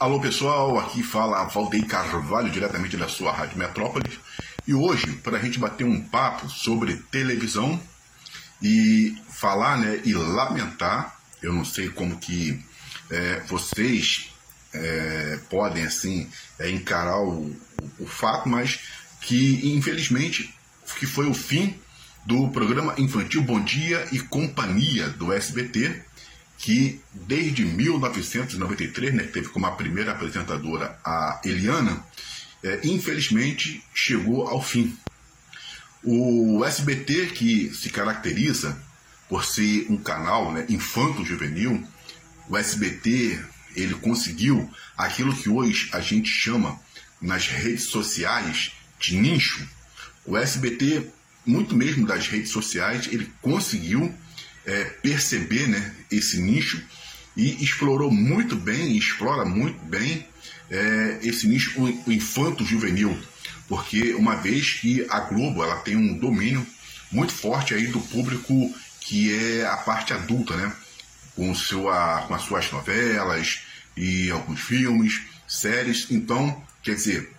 Alô pessoal, aqui fala Valdeir Carvalho, diretamente da sua Rádio Metrópolis. E hoje, para a gente bater um papo sobre televisão e falar né, e lamentar, eu não sei como que é, vocês é, podem assim é, encarar o, o fato, mas que infelizmente que foi o fim do programa infantil Bom Dia e Companhia do SBT, que desde 1993, né, teve como a primeira apresentadora a Eliana, é, infelizmente chegou ao fim. O SBT, que se caracteriza por ser um canal né, infanto-juvenil, o SBT ele conseguiu aquilo que hoje a gente chama nas redes sociais de nicho. O SBT, muito mesmo das redes sociais, ele conseguiu é, perceber né, esse nicho e explorou muito bem, explora muito bem é, esse nicho, o, infanto juvenil, porque uma vez que a Globo ela tem um domínio muito forte aí do público que é a parte adulta, né? Com, seu, a, com as suas novelas e alguns filmes, séries. Então, quer dizer,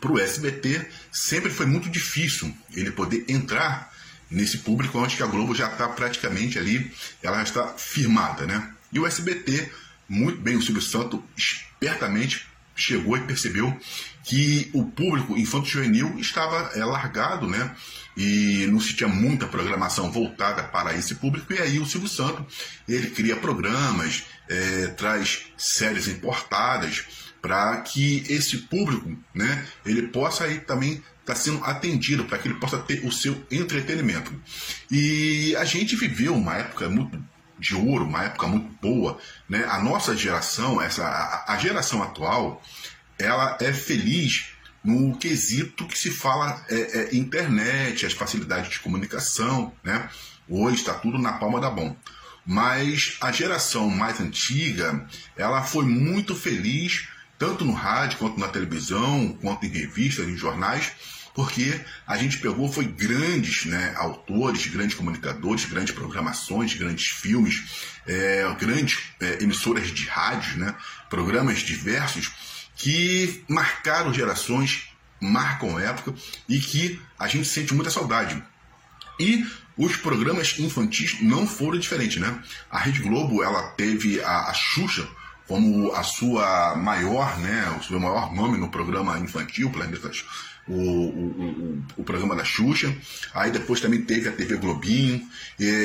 para o SBT sempre foi muito difícil ele poder entrar nesse público onde a Globo já está praticamente ali, ela já está firmada, né? E o SBT, muito bem, o Silvio Santo espertamente chegou e percebeu que o público infanto-juvenil estava é, largado, né? E não se tinha muita programação voltada para esse público. E aí o Silvio Santo ele cria programas, é, traz séries importadas para que esse público, né? Ele possa aí também está sendo atendido para que ele possa ter o seu entretenimento. E a gente viveu uma época muito de ouro, uma época muito boa, né? A nossa geração, essa a, a geração atual, ela é feliz no quesito que se fala é, é, internet, as facilidades de comunicação, né? Hoje está tudo na palma da mão. Mas a geração mais antiga, ela foi muito feliz tanto no rádio quanto na televisão, quanto em revistas, em jornais, porque a gente pegou foi grandes né, autores, grandes comunicadores, grandes programações, grandes filmes, é, grandes é, emissoras de rádio, né, programas diversos que marcaram gerações, marcam época e que a gente sente muita saudade. E os programas infantis não foram diferentes, né? A Rede Globo ela teve a, a Xuxa como a sua maior, né, o seu maior nome no programa infantil, Planetas, o, o, o, programa da Xuxa. Aí depois também teve a TV Globinho.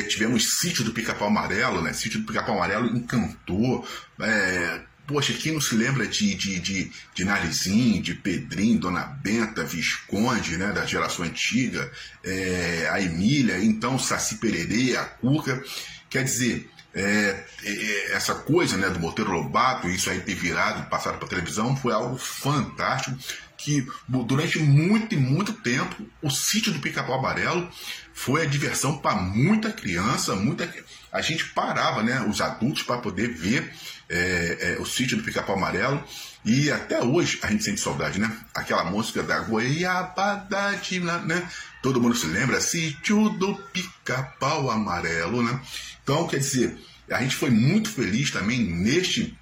tivemos Sítio do Pica-Pau Amarelo, né? Sítio do Pica-Pau Amarelo encantou. É, poxa, quem não se lembra de, de, de, de Narizinho, de Pedrinho, Dona Benta, Visconde, né? Da geração antiga, é, a Emília, então Saci Pererê, a Cuca. Quer dizer, é, é, essa coisa né, do Monteiro Lobato, isso aí ter virado, passado para televisão, foi algo fantástico. Que durante muito e muito tempo, o sítio do Pica-Pau Amarelo foi a diversão para muita criança, muita. A gente parava, né, os adultos, para poder ver é, é, o sítio do Pica-Pau Amarelo. E até hoje a gente sente saudade, né? Aquela música da Goiabada de, né? Todo mundo se lembra, sítio do Pica-Pau Amarelo, né? Então, quer dizer, a gente foi muito feliz também neste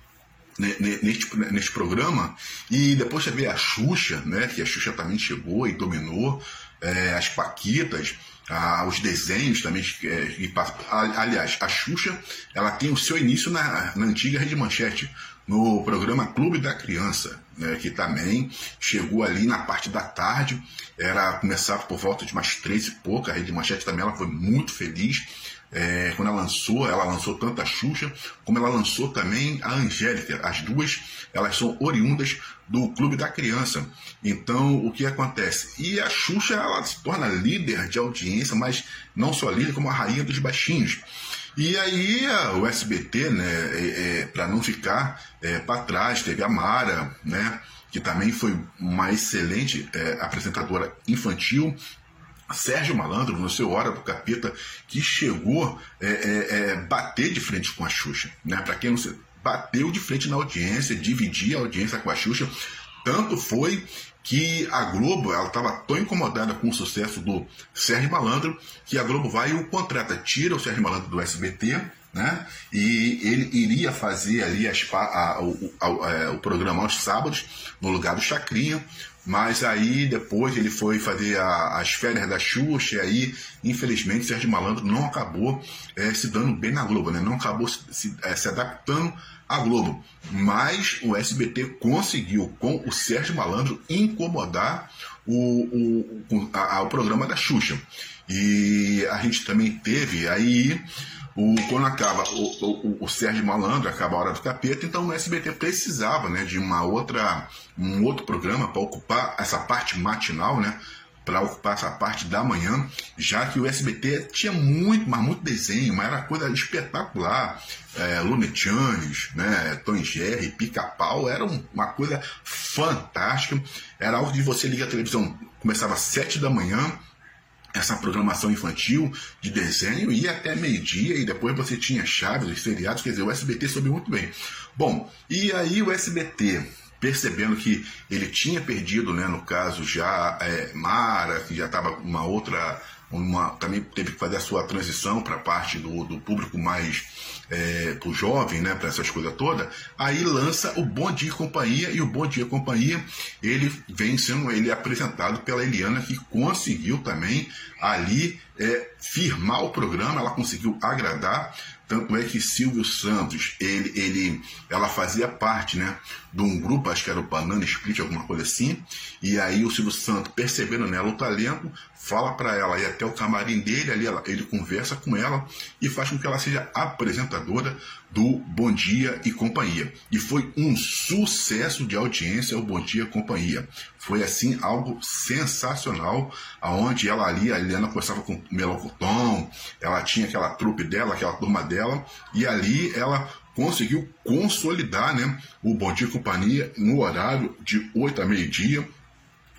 neste, neste programa e depois você vê a Xuxa, né, que a Xuxa também chegou e dominou, é, as Paquitas, ah, os desenhos também, é, e, aliás, a Xuxa ela tem o seu início na, na antiga Rede Manchete, no programa Clube da Criança, né, que também chegou ali na parte da tarde, era começava por volta de umas três e pouca, a Rede Manchete também ela foi muito feliz, é, quando ela lançou, ela lançou tanto a Xuxa, como ela lançou também a Angélica. As duas, elas são oriundas do Clube da Criança. Então, o que acontece? E a Xuxa, ela se torna líder de audiência, mas não só líder, como a rainha dos baixinhos. E aí o SBT, né, é, é, para não ficar é, para trás, teve a Mara, né, que também foi uma excelente é, apresentadora infantil, Sérgio Malandro, no seu Hora do Capeta, que chegou é, é, é, bater de frente com a Xuxa. Né? Para quem não se bateu de frente na audiência, dividir a audiência com a Xuxa. Tanto foi que a Globo ela estava tão incomodada com o sucesso do Sérgio Malandro que a Globo vai e o contrata, tira o Sérgio Malandro do SBT, né? E ele iria fazer ali as, a, o, a, a, é, o programa aos sábados, no lugar do Chacrinha, mas aí depois ele foi fazer as férias da Xuxa, e aí, infelizmente, Sérgio Malandro não acabou é, se dando bem na Globo, né? não acabou se, é, se adaptando à Globo. Mas o SBT conseguiu, com o Sérgio Malandro, incomodar o, o, a, a, o programa da Xuxa. E a gente também teve aí o, quando acaba o, o, o, Sérgio Malandro, acaba a Hora do Capeta, então o SBT precisava né, de uma outra, um outro programa para ocupar essa parte matinal, né? Para ocupar essa parte da manhã, já que o SBT tinha muito, mas muito desenho, mas era coisa espetacular. É, Looney né, Tom Jerry, Pica-Pau, era uma coisa fantástica. Era algo de você ligar a televisão, começava às sete da manhã, essa programação infantil de desenho ia até meio-dia e depois você tinha chaves, os seriados, quer dizer, o SBT soube muito bem. Bom, e aí o SBT, percebendo que ele tinha perdido, né, no caso já é, Mara, que já estava uma outra uma, também teve que fazer a sua transição para a parte do, do público mais é, jovem, né, para essas coisas todas, aí lança o Bom Dia Companhia, e o Bom Dia Companhia, ele vem sendo ele é apresentado pela Eliana, que conseguiu também ali é, firmar o programa, ela conseguiu agradar, tanto é que Silvio Santos, ele, ele, ela fazia parte né, de um grupo, acho que era o Banana Split, alguma coisa assim, e aí o Silvio Santos, percebendo nela o talento, fala para ela ir até o camarim dele, ali ela, ele conversa com ela e faz com que ela seja apresentadora do Bom Dia e Companhia. E foi um sucesso de audiência o Bom Dia e Companhia. Foi assim algo sensacional, aonde ela ali, a Helena conversava com o Melocotão, ela tinha aquela trupe dela, aquela turma dela, e ali ela conseguiu consolidar né, o Bom Dia e Companhia no horário de 8 a meio-dia.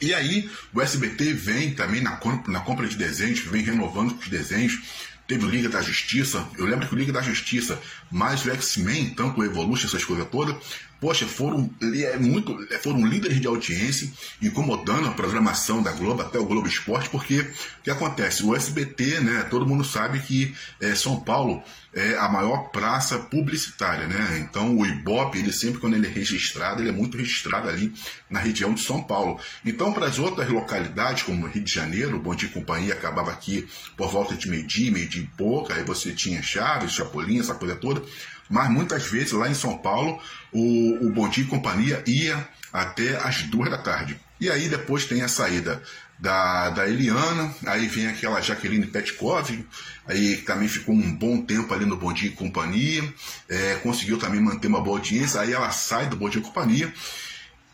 E aí o SBT vem também na, na compra de desenhos, vem renovando os desenhos, teve o Liga da Justiça. Eu lembro que o Liga da Justiça, mais o X-Men, tanto o Evolution, essas coisas todas, poxa, foram, é muito, é, foram líderes de audiência, incomodando a programação da Globo, até o Globo Esporte, porque o que acontece? O SBT, né, todo mundo sabe que é, São Paulo é a maior praça publicitária, né? Então o Ibope, ele sempre quando ele é registrado, ele é muito registrado ali na região de São Paulo. Então para as outras localidades, como Rio de Janeiro, o Bom Dia Companhia acabava aqui por volta de meio-dia, meio-dia e pouca, aí você tinha Chaves, Chapolin, essa coisa toda. Mas muitas vezes lá em São Paulo, o, o Bom Dia e Companhia ia até as duas da tarde. E aí depois tem a saída da, da Eliana, aí vem aquela Jaqueline Petkov, aí também ficou um bom tempo ali no Bom Dia e Companhia, é, conseguiu também manter uma boa audiência, aí ela sai do Bom Dia e Companhia,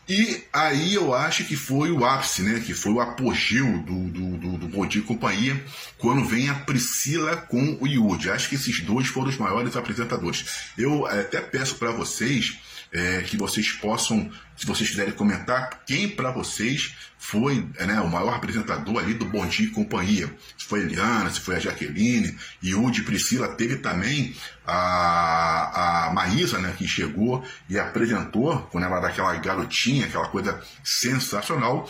e aí eu acho que foi o ápice, né? Que foi o apogeu do, do, do, do Bom Dia e Companhia, quando vem a Priscila com o Yudi. Acho que esses dois foram os maiores apresentadores. Eu até peço para vocês é, que vocês possam, se vocês quiserem comentar, quem para vocês foi né, o maior apresentador ali do Bom Dia e Companhia. Se foi a Eliana, se foi a Jaqueline, Yudi Priscila, teve também a, a Maísa, né, que chegou e apresentou, quando ela era aquela garotinha, aquela coisa sensacional,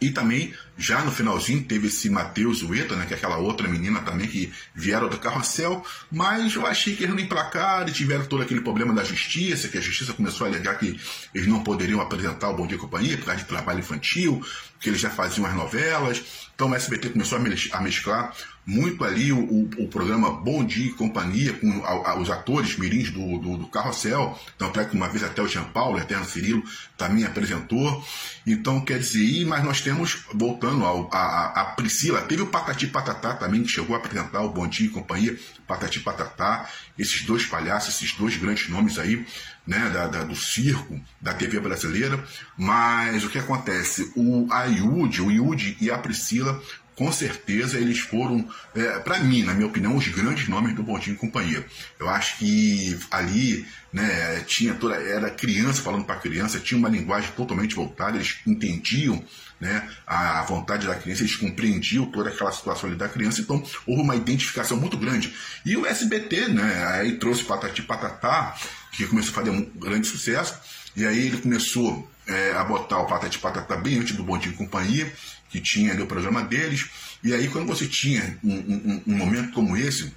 e também, já no finalzinho, teve esse Matheus Ueta, né, que é aquela outra menina também que vieram do carrossel, mas eu achei que eles não emplacaram e tiveram todo aquele problema da justiça, que a justiça começou a alegar que eles não poderiam apresentar o Bom Dia Companhia por causa de trabalho infantil, que eles já faziam as novelas. Então o SBT começou a mesclar muito ali o, o, o, programa Bom Dia e Companhia, com a, a, os atores mirins do, do, do Carrossel, tanto é que uma vez até o Jean Paulo, Eterno Cirilo, também apresentou. Então, quer dizer, mas nós temos, ao, a, a Priscila, teve o Patati Patatá também, que chegou a apresentar o Bom Dia e Companhia, Patati Patatá, esses dois palhaços, esses dois grandes nomes aí, né, da, da, do circo, da TV brasileira, mas o que acontece? O Ayud, o Yudi e a Priscila com certeza eles foram, é, para mim, na minha opinião, os grandes nomes do Bondinho e Companhia. Eu acho que ali né, tinha toda, era criança falando para criança, tinha uma linguagem totalmente voltada, eles entendiam né, a vontade da criança, eles compreendiam toda aquela situação ali da criança, então houve uma identificação muito grande. E o SBT, né, aí trouxe Patati Patatá, que começou a fazer um grande sucesso, e aí ele começou é, a botar o Patati Patatá bem antes do Bondinho e Companhia, que tinha ali o programa deles. E aí, quando você tinha um, um, um momento como esse,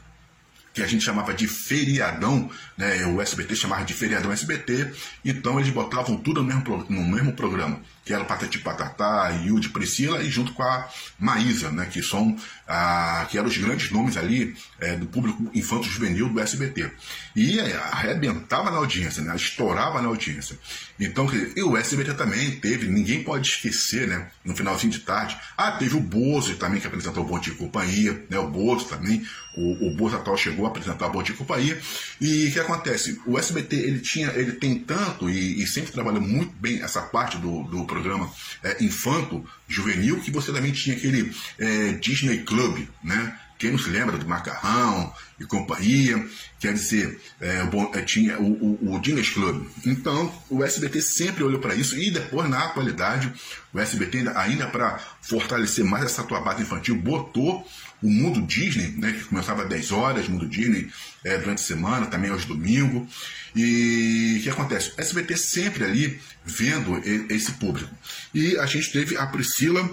que a gente chamava de feriadão, né? o SBT chamava de feriadão SBT, então eles botavam tudo no mesmo, no mesmo programa, que era Patati Patatá, Yudi Priscila, e junto com a Maísa, né? que são ah, que eram os grandes nomes ali é, do público infanto-juvenil do SBT. E é, arrebentava na audiência, né? estourava na audiência. Então, e o SBT também teve, ninguém pode esquecer, né? no finalzinho de tarde, ah, teve o Bozo também, que apresentou o Bom Dia Companhia, né? o Bozo também, o, o Bozo atual chegou a apresentar o Bom Dia Companhia, e o que acontece? O SBT, ele tinha, ele tem tanto, e, e sempre trabalhou muito bem essa parte do, do programa é, infanto, juvenil, que você também tinha aquele é, Disney Club, né? Quem não se lembra do Macarrão e companhia, quer dizer, é, é, tinha o, o, o Club. Então, o SBT sempre olhou para isso e depois, na atualidade, o SBT, ainda, ainda para fortalecer mais essa tua base infantil, botou o Mundo Disney, né, que começava às 10 horas, Mundo Disney é, durante a semana, também aos domingos. E o que acontece? O SBT sempre ali vendo esse público. E a gente teve a Priscila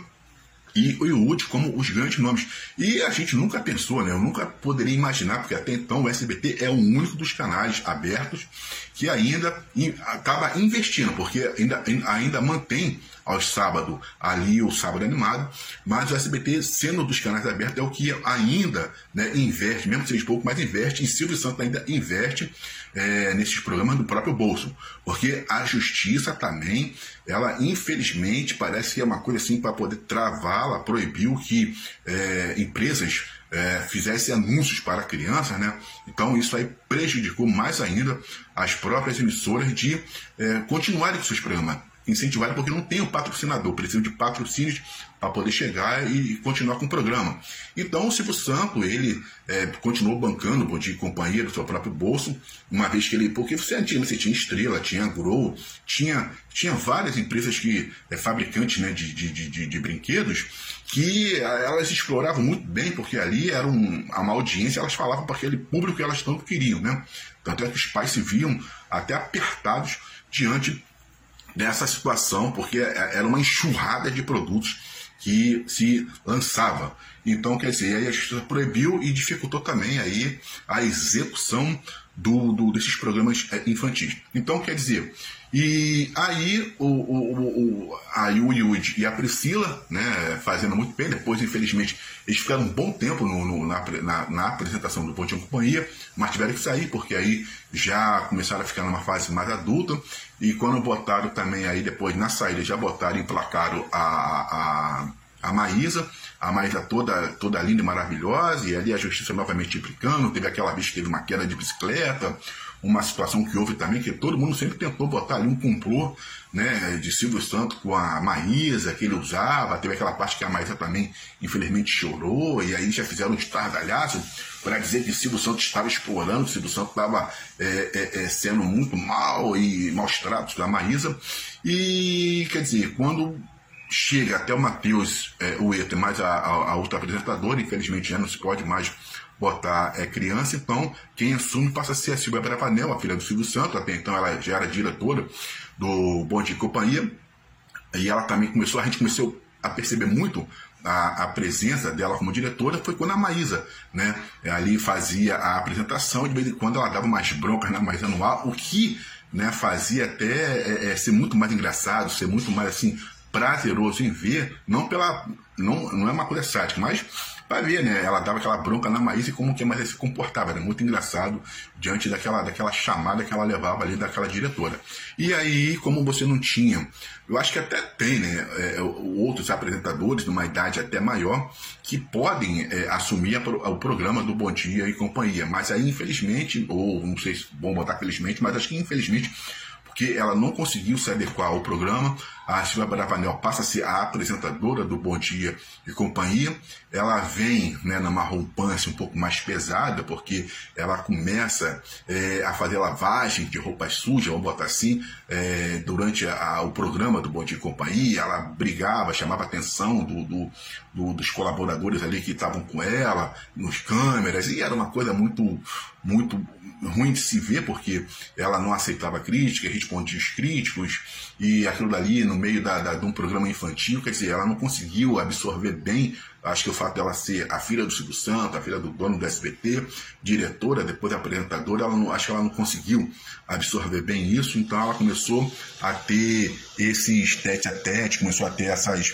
e o Woody como os grandes nomes. E a gente nunca pensou, né? Eu nunca poderia imaginar, porque até então o SBT é o único dos canais abertos que ainda acaba investindo, porque ainda, ainda mantém aos sábados ali o sábado animado, mas o SBT, sendo dos canais abertos, é o que ainda né, investe, mesmo que seja pouco, mas investe, em Silvio Santos ainda investe é, nesses programas do próprio bolso, porque a justiça também, ela infelizmente parece que é uma coisa assim para poder travá-la, proibiu que é, empresas é, fizessem anúncios para crianças, né? Então isso aí prejudicou mais ainda as próprias emissoras de é, continuarem com seus programas incentivarem porque não tem o patrocinador, precisam de patrocínios para poder chegar e continuar com o programa. Então o Silvio Santo, ele é, continuou bancando o de companhia do seu próprio bolso, uma vez que ele. Porque você tinha, você tinha Estrela, tinha Grow, tinha, tinha várias empresas que. É, fabricantes né, de, de, de, de brinquedos, que elas exploravam muito bem, porque ali era um, uma audiência, elas falavam para aquele público que elas tanto queriam, né? Tanto é que os pais se viam até apertados diante dessa situação, porque é, era uma enxurrada de produtos que se lançava. Então, quer dizer, aí a justiça proibiu e dificultou também aí a execução do, do desses programas é, infantis. Então, quer dizer, e aí o, o, o, a Yudi e a Priscila, né, fazendo muito bem, depois, infelizmente, eles ficaram um bom tempo no, no, na, na, na, apresentação do Pontinho Companhia, mas tiveram que sair, porque aí já começaram a ficar numa fase mais adulta, e quando botaram também aí, depois na saída, já botaram e emplacaram a, a, a Maísa, a Maísa toda, toda linda e maravilhosa, e ali a justiça novamente implicando, teve aquela vez que teve uma queda de bicicleta, uma situação que houve também, que todo mundo sempre tentou botar ali um complô né, de Silvio Santos com a Maísa, que ele usava, teve aquela parte que a Maísa também, infelizmente, chorou, e aí já fizeram um estardalhaço para dizer que Silvio Santos estava explorando, Silvio Santos estava é, é, é, sendo muito mal e maus tratos da Maísa, e quer dizer, quando chega até o Matheus, é, o Eto, mais a, a, a outra apresentadora, infelizmente já não se pode mais botar é, criança, então quem assume passa a ser a Silvia Bravanel, a filha do Silvio Santos, até então ela já era diretora do Bom de Companhia, e ela também começou, a gente começou a perceber muito a, a, presença dela como diretora foi quando a Maísa, né, ali fazia a apresentação, de vez em quando ela dava umas broncas na Maísa no ar, o que né, fazia até é, é, ser muito mais engraçado, ser muito mais assim prazeroso em ver, não pela não, não é uma coisa sática, mas para ver, né? Ela dava aquela bronca na Maísa e como que a Maísa se comportava. Era muito engraçado diante daquela, daquela chamada que ela levava ali daquela diretora. E aí, como você não tinha, eu acho que até tem, né? É, outros apresentadores de uma idade até maior que podem é, assumir a, o programa do Bom Dia e Companhia. Mas aí, infelizmente, ou não sei se bom botar felizmente, mas acho que infelizmente porque ela não conseguiu se adequar ao programa. A Silvia Bravanel passa a ser a apresentadora do Bom Dia e Companhia. Ela vem né, numa roupância um pouco mais pesada, porque ela começa é, a fazer lavagem de roupas sujas, vamos botar assim, é, durante a, o programa do Bom Dia e Companhia. Ela brigava, chamava a atenção do, do, do, dos colaboradores ali que estavam com ela, nos câmeras, e era uma coisa muito muito ruim de se ver, porque ela não aceitava crítica, respondia os críticos, e aquilo dali no meio da, da, de um programa infantil, quer dizer, ela não conseguiu absorver bem, acho que o fato dela ser a filha do Silvio Santos, a filha do dono do SBT, diretora, depois apresentadora, ela não, acho que ela não conseguiu absorver bem isso, então ela começou a ter esses tete a tete, começou a ter essas,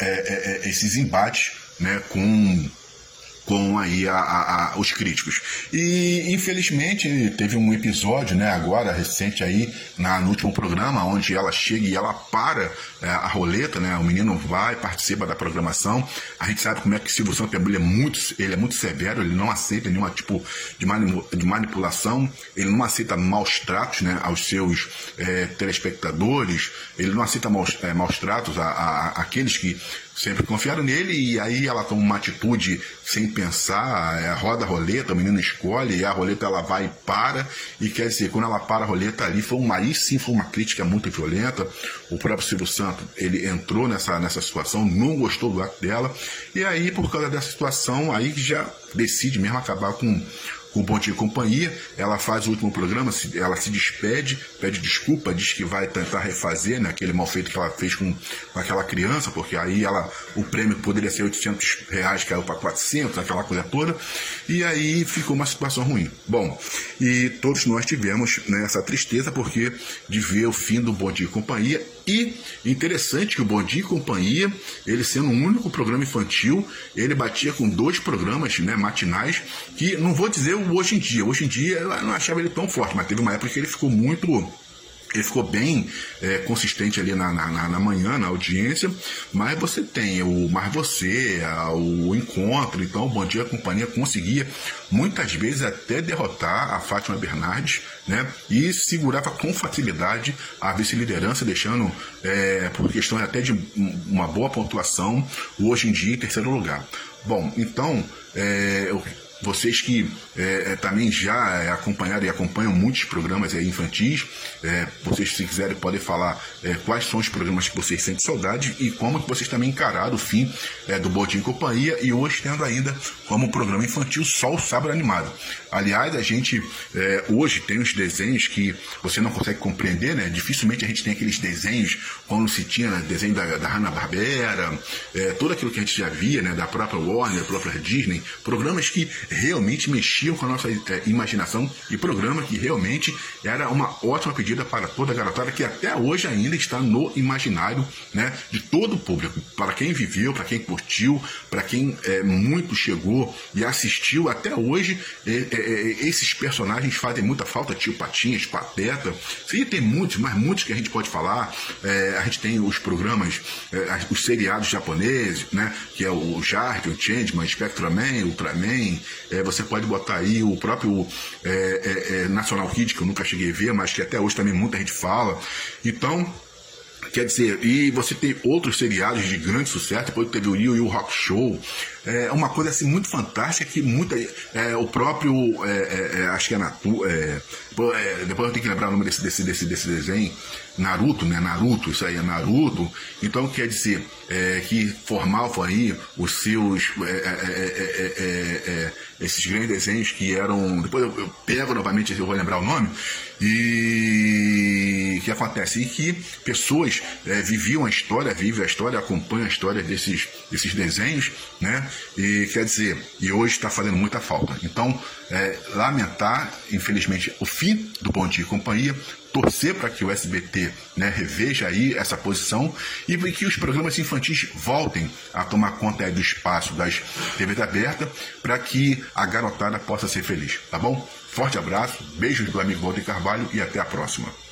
é, é, é esses embates né, com com aí a, a, a, os críticos. E infelizmente teve um episódio, né, agora recente aí na, no último programa, onde ela chega e ela para é, a roleta, né, o menino vai participa da programação. A gente sabe como é que Silvio Santos é muito, ele é muito severo, ele não aceita nenhum tipo de, de manipulação, ele não aceita maus tratos, né, aos seus é, telespectadores, ele não aceita maus, é, maus tratos a, a, aqueles que sempre confiaram nele e aí ela toma uma atitude sem pensar, é, roda a roleta, o menino escolhe e a roleta ela vai e para e quer dizer, quando ela para a roleta ali, foi uma, aí sim foi uma crítica muito violenta, o próprio Silvio Santos, ele entrou nessa, nessa situação, não gostou do ato dela e aí por causa dessa situação, aí já decide mesmo acabar com com o e Companhia. Ela faz o último programa, ela se despede, pede desculpa, diz que vai tentar refazer né, aquele mal feito que ela fez com, com aquela criança, porque aí ela, o prêmio poderia ser 800 reais, caiu para 400, aquela coisa toda. E aí ficou uma situação ruim. Bom, e todos nós tivemos né, essa tristeza porque de ver o fim do Bom Companhia. E interessante que o Bom Dia e Companhia, ele sendo o único programa infantil, ele batia com dois programas né, matinais, que não vou dizer hoje em dia. Hoje em dia eu não achava ele tão forte, mas teve uma época que ele ficou muito ele ficou bem é, consistente ali na, na, na, manhã, na audiência, mas você tem o Mais Você, a, o Encontro, então o Bom Dia a Companhia conseguia muitas vezes até derrotar a Fátima Bernardes, né? E segurava com facilidade a vice-liderança, deixando, é, por questões até de uma boa pontuação, hoje em dia em terceiro lugar. Bom, então, é, eu vocês que é, é, também já é, acompanharam e acompanham muitos programas aí infantis, é, vocês se quiserem podem falar é, quais são os programas que vocês sentem saudade e como que vocês também encararam o fim é, do Bodim Companhia e hoje tendo ainda como programa infantil só o Sábado Animado. Aliás, a gente hoje tem os desenhos que você não consegue compreender, né? Dificilmente a gente tem aqueles desenhos quando se tinha né, desenho da, da Hanna-Barbera, tudo aquilo que a gente já via, né? Da própria Warner, da própria Disney, programas que realmente mexiam com a nossa é, imaginação e programa que realmente era uma ótima pedida para toda a garotada que até hoje ainda está no imaginário né, de todo o público. Para quem viveu, para quem curtiu, para quem é, muito chegou e assistiu, até hoje é, esses personagens fazem muita falta, tio Patinhas, Pateta. Tem muitos, mas muitos que a gente pode falar. A gente tem os programas, os seriados japoneses, né, que é o Jarp, o Changeman, Spectraman, Ultraman, é, você pode botar aí o próprio é, é, é, National Kid, que eu nunca cheguei a ver, mas que até hoje também muita gente fala. Então, Quer dizer, e você tem outros seriados de grande sucesso, depois teve o Yu Yu Rock Show. É uma coisa assim muito fantástica que muita. É, o próprio. É, é, acho que é Natu. É, depois eu tenho que lembrar o nome desse, desse, desse, desse desenho. Naruto, né? Naruto, isso aí é Naruto. Então quer dizer é, que formavam aí os seus é, é, esses grandes desenhos que eram. Depois eu, eu pego novamente, eu vou lembrar o nome. E que acontece? E que pessoas viviam a história, vivem a história, acompanham a história desses, desses desenhos, né? E quer dizer, e hoje está fazendo muita falta. Então, lamentar, infelizmente, o fim do Bom Dia e Companhia, torcer para que o SBT né, reveja aí essa posição e que os programas infantis voltem a tomar conta do espaço das TVs abertas para que a garotada possa ser feliz, tá bom? Forte abraço, beijos do amigo Walter Carvalho e até a próxima.